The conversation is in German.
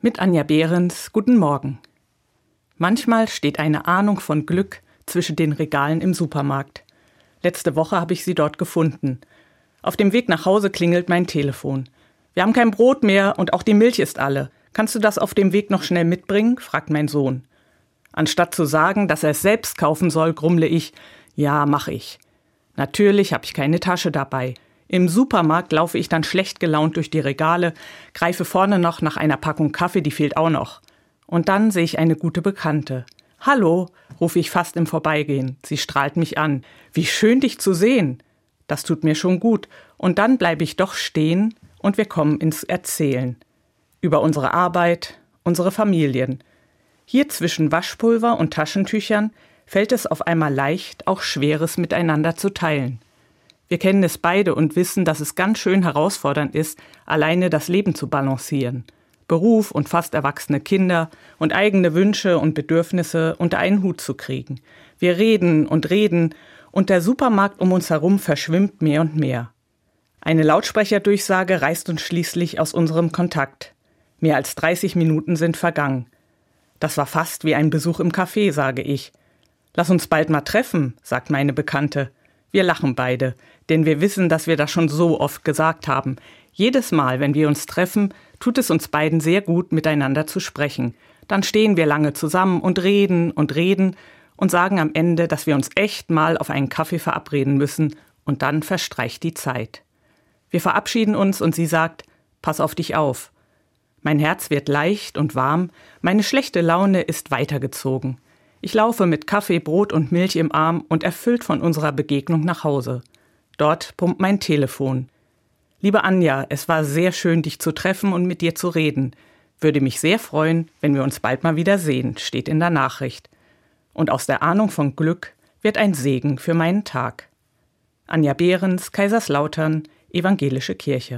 Mit Anja Behrens, guten Morgen. Manchmal steht eine Ahnung von Glück zwischen den Regalen im Supermarkt. Letzte Woche habe ich sie dort gefunden. Auf dem Weg nach Hause klingelt mein Telefon. Wir haben kein Brot mehr und auch die Milch ist alle. Kannst du das auf dem Weg noch schnell mitbringen? fragt mein Sohn. Anstatt zu sagen, dass er es selbst kaufen soll, grummle ich, ja, mach ich. Natürlich habe ich keine Tasche dabei. Im Supermarkt laufe ich dann schlecht gelaunt durch die Regale, greife vorne noch nach einer Packung Kaffee, die fehlt auch noch. Und dann sehe ich eine gute Bekannte. Hallo, rufe ich fast im Vorbeigehen. Sie strahlt mich an. Wie schön dich zu sehen. Das tut mir schon gut. Und dann bleibe ich doch stehen und wir kommen ins Erzählen. Über unsere Arbeit, unsere Familien. Hier zwischen Waschpulver und Taschentüchern fällt es auf einmal leicht, auch Schweres miteinander zu teilen. Wir kennen es beide und wissen, dass es ganz schön herausfordernd ist, alleine das Leben zu balancieren. Beruf und fast erwachsene Kinder und eigene Wünsche und Bedürfnisse unter einen Hut zu kriegen. Wir reden und reden und der Supermarkt um uns herum verschwimmt mehr und mehr. Eine Lautsprecherdurchsage reißt uns schließlich aus unserem Kontakt. Mehr als 30 Minuten sind vergangen. Das war fast wie ein Besuch im Café, sage ich. Lass uns bald mal treffen, sagt meine Bekannte. Wir lachen beide, denn wir wissen, dass wir das schon so oft gesagt haben. Jedes Mal, wenn wir uns treffen, tut es uns beiden sehr gut, miteinander zu sprechen. Dann stehen wir lange zusammen und reden und reden und sagen am Ende, dass wir uns echt mal auf einen Kaffee verabreden müssen, und dann verstreicht die Zeit. Wir verabschieden uns und sie sagt, pass auf dich auf. Mein Herz wird leicht und warm, meine schlechte Laune ist weitergezogen. Ich laufe mit Kaffee, Brot und Milch im Arm und erfüllt von unserer Begegnung nach Hause. Dort pumpt mein Telefon. Liebe Anja, es war sehr schön, dich zu treffen und mit dir zu reden. Würde mich sehr freuen, wenn wir uns bald mal wieder sehen, steht in der Nachricht. Und aus der Ahnung von Glück wird ein Segen für meinen Tag. Anja Behrens, Kaiserslautern, Evangelische Kirche.